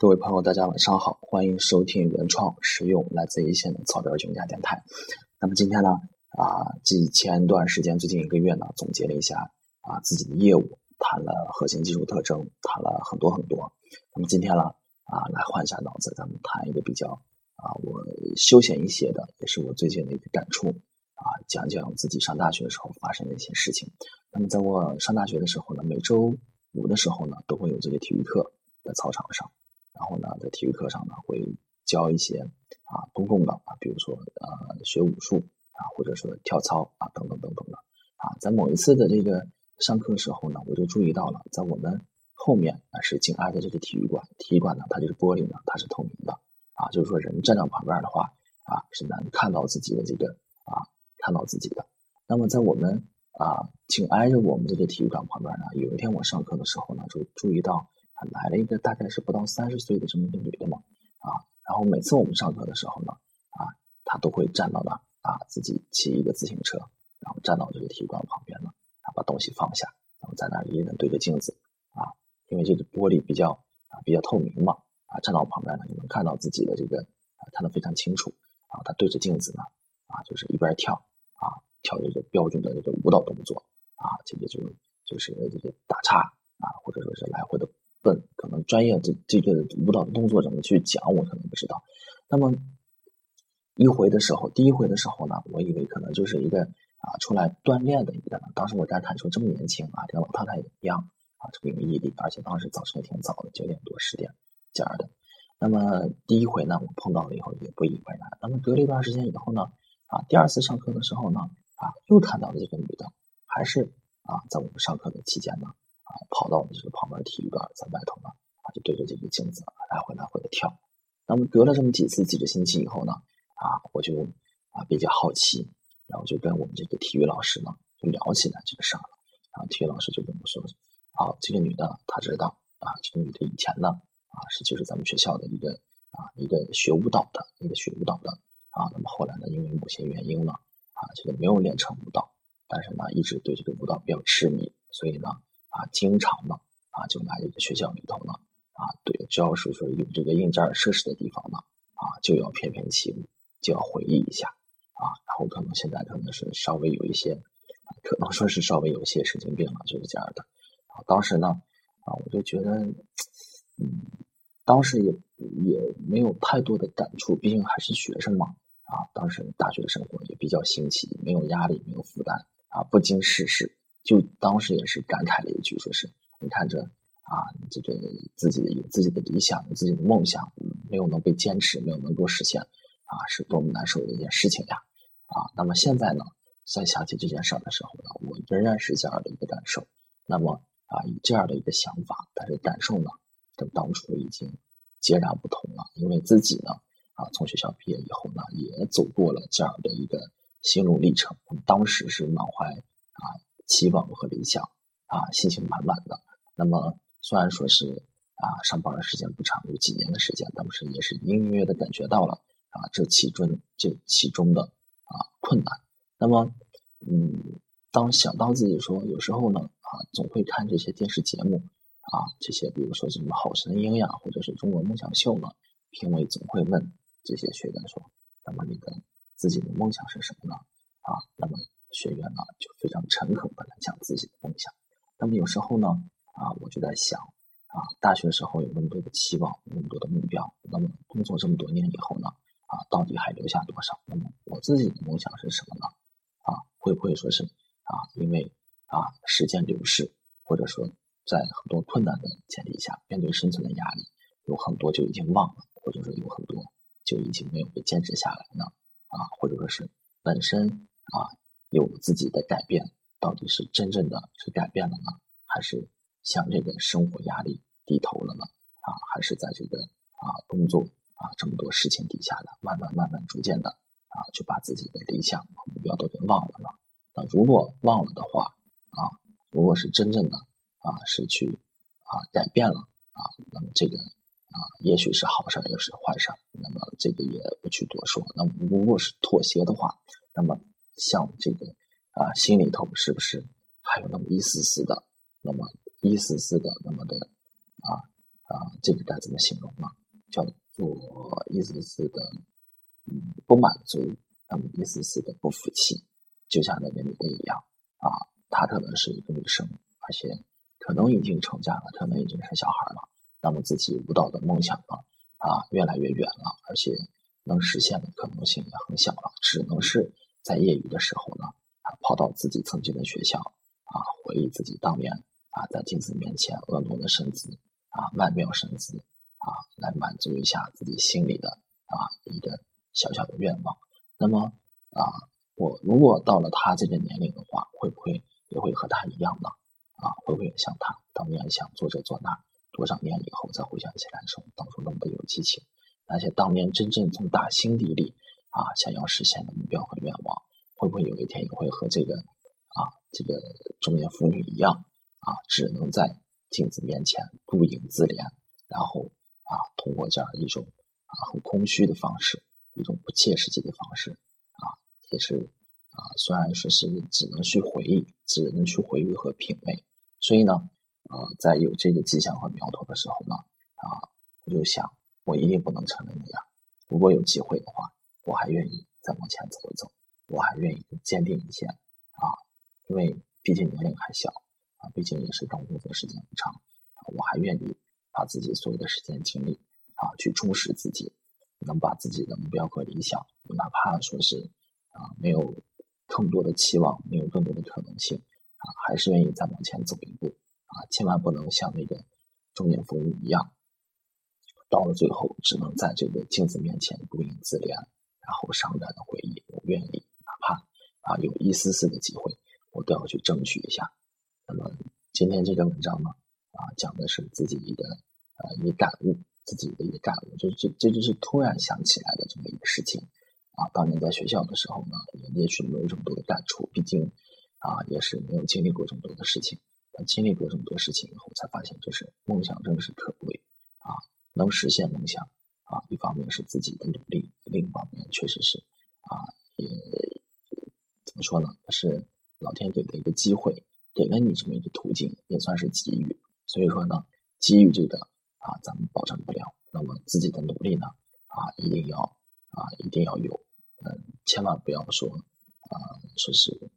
各位朋友，大家晚上好，欢迎收听原创实用来自一线的草根群家电台。那么今天呢，啊，继前段时间最近一个月呢，总结了一下啊自己的业务，谈了核心技术特征，谈了很多很多。那么今天呢，啊，来换一下脑子，咱们谈一个比较啊我休闲一些的，也是我最近的一个感触啊，讲讲自己上大学的时候发生的一些事情。那么在我上大学的时候呢，每周五的时候呢，都会有这个体育课在操场上。体育课上呢，会教一些啊公共的啊，比如说呃学武术啊，或者说跳操啊等等等等的啊。在某一次的这个上课时候呢，我就注意到了，在我们后面啊是紧挨着这个体育馆，体育馆呢它就是玻璃呢，它是透明的啊，就是说人站在旁边的话啊是能看到自己的这个啊看到自己的。那么在我们啊紧挨着我们这个体育馆旁边呢，有一天我上课的时候呢，就注意到。来了一个大概是不到三十岁的这么一个女的嘛，啊，然后每次我们上课的时候呢，啊，她都会站到那啊，自己骑一个自行车，然后站到这个体育馆旁边呢，啊，把东西放下，然后在那儿一个人对着镜子，啊，因为这个玻璃比较啊比较透明嘛，啊，站到我旁边呢，你能看到自己的这个啊，看得非常清楚，啊，她对着镜子呢，啊，就是一边跳，啊，跳这个标准的这个舞蹈动作，啊，这个就就是这个打叉，啊，或者说是来回的。本，可能专业这这个舞蹈的动作怎么去讲，我可能不知道。那么一回的时候，第一回的时候呢，我以为可能就是一个啊出来锻炼的一个。当时我感叹说这么年轻啊，跟老太太也一样啊，这么有毅力，而且当时早晨也挺早的，九点多十点这样的。那么第一回呢，我碰到了以后也不以为然。那么隔了一段时间以后呢，啊，第二次上课的时候呢，啊，又看到了这个女的，还是啊，在我们上课的期间呢。啊，跑到我们这个旁边体育馆，在外头呢，啊，就对着这个镜子来回来回的跳。那么隔了这么几次几个星期以后呢，啊，我就啊比较好奇，然后就跟我们这个体育老师呢就聊起来这个事儿了。然后体育老师就跟我说，啊，这个女的她知道，啊，这个女的以前呢，啊是就是咱们学校的一个啊一个学舞蹈的一个学舞蹈的，啊，那么后来呢，因为某些原因呢，啊这个没有练成舞蹈，但是呢一直对这个舞蹈比较痴迷，所以呢。啊，经常呢，啊，就来这个学校里头呢，啊，对，只要是说有这个硬件设施的地方呢，啊，就要翩翩起舞，就要回忆一下，啊，然后可能现在可能是稍微有一些，可能说是稍微有一些神经病了，就是这样的。啊，当时呢，啊，我就觉得，嗯，当时也也没有太多的感触，毕竟还是学生嘛，啊，当时大学生活也比较新奇，没有压力，没有负担，啊，不经世事。就当时也是感慨了一句，说是你看这啊，这个自己有自己的理想，有自己的梦想，没有能被坚持，没有能够实现，啊，是多么难受的一件事情呀！啊，那么现在呢，在想起这件事的时候呢，我仍然是这样的一个感受。那么啊，以这样的一个想法，但是感受呢，跟当初已经截然不同了。因为自己呢，啊，从学校毕业以后呢，也走过了这样的一个心路历程。当时是满怀啊。期望和理想啊，信心满满的。那么虽然说是啊，上班的时间不长，有几年的时间，但是也是隐隐约约的感觉到了啊，这其中这其中的啊困难。那么嗯，当想到自己说有时候呢啊，总会看这些电视节目啊，这些比如说什么《好声音》呀，或者是《中国梦想秀》呢，评委总会问这些学员说：“那么你的自己的梦想是什么呢？”学员呢，就非常诚恳的来讲自己的梦想。那么有时候呢，啊，我就在想，啊，大学时候有那么多的期望，那么多的目标，那么工作这么多年以后呢，啊，到底还留下多少？那么我自己的梦想是什么呢？啊，会不会说是啊，因为啊，时间流逝，或者说在很多困难的前提下，面对生存的压力，有很多就已经忘了，或者说有很多就已经没有被坚持下来呢？啊，或者说是本身啊。有自己的改变，到底是真正的是改变了呢，还是向这个生活压力低头了呢？啊，还是在这个啊工作啊这么多事情底下呢，慢慢慢慢逐渐的啊就把自己的理想和目标都给忘了呢？那如果忘了的话啊，如果是真正的啊是去啊改变了啊，那么这个啊也许是好事，也是坏事，那么这个也不去多说。那么如果是妥协的话，那么。像这个啊，心里头是不是还有那么一丝丝的，那么一丝丝的那么的啊啊，这个该怎么形容呢？叫做一丝丝的嗯不满足，那么一丝丝的不服气，就像那个女的一样啊，她可能是一个女生，而且可能已经成家了，可能已经生小孩了，那么自己舞蹈的梦想呢啊越来越远了，而且能实现的可能性也很小了，只能是在业余的时候呢啊跑到自己曾经的学校啊回忆自己当年啊在镜子面前婀娜的身姿啊曼妙身姿。啊，来满足一下自己心里的啊一个小小的愿望。那么啊，我如果到了他这个年龄的话，会不会也会和他一样呢？啊，会不会像他当年想做这做那？多少年以后再回想起来的时候，当初那么有激情，而且当年真正从打心底里啊想要实现的目标和愿望，会不会有一天也会和这个啊这个中年妇女一样啊，只能在镜子面前顾影自怜，然后。啊，通过这样一种啊很空虚的方式，一种不切实际的方式，啊，也是啊，虽然说是只能去回忆，只能去回忆和品味，所以呢，呃，在有这个迹象和苗头的时候呢，啊，我就想，我一定不能成为那样。如果有机会的话，我还愿意再往前走一走，我还愿意坚定一些，啊，因为毕竟年龄还小，啊，毕竟也是刚工作时间不长，我还愿意。把自己所有的时间精力啊，去充实自己，能把自己的目标和理想，哪怕说是啊没有更多的期望，没有更多的可能性啊，还是愿意再往前走一步啊！千万不能像那个中年妇女一样，到了最后只能在这个镜子面前顾影自怜，然后伤感的回忆。我愿意，哪怕啊有一丝丝的机会，我都要去争取一下。那么今天这篇文章呢？啊，讲的是自己一个呃一个感悟，自己的一个感悟，就这这就是突然想起来的这么一个事情啊。当年在学校的时候呢，也许没有这么多的感触，毕竟啊也是没有经历过这么多的事情。但经历过这么多事情以后，才发现就是梦想真的是可贵啊，能实现梦想啊，一方面是自己的努力，另一方面确实是啊也怎么说呢，是老天给的一个机会，给了你这么一个途径，也算是机遇。所以说呢，机遇这个啊，咱们保证不了。那么自己的努力呢，啊，一定要啊，一定要有。嗯，千万不要说啊，说是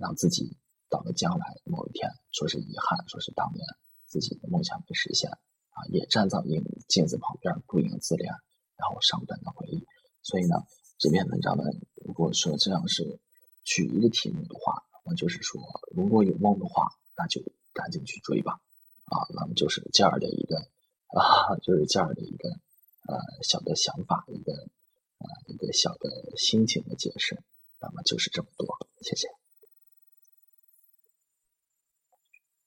让自己到了将来某一天，说是遗憾，说是当年自己的梦想没实现也站在镜镜子旁边顾影自怜，然后伤感的回忆。所以呢，这篇文章呢，如果说这样是取一个题目的话，那就是说，如果有梦的话，那就赶紧去追吧。啊，那么就是这样的一个啊，就是这样的一个呃小的想法，一个呃一个小的心情的解释，那么就是这么多，谢谢。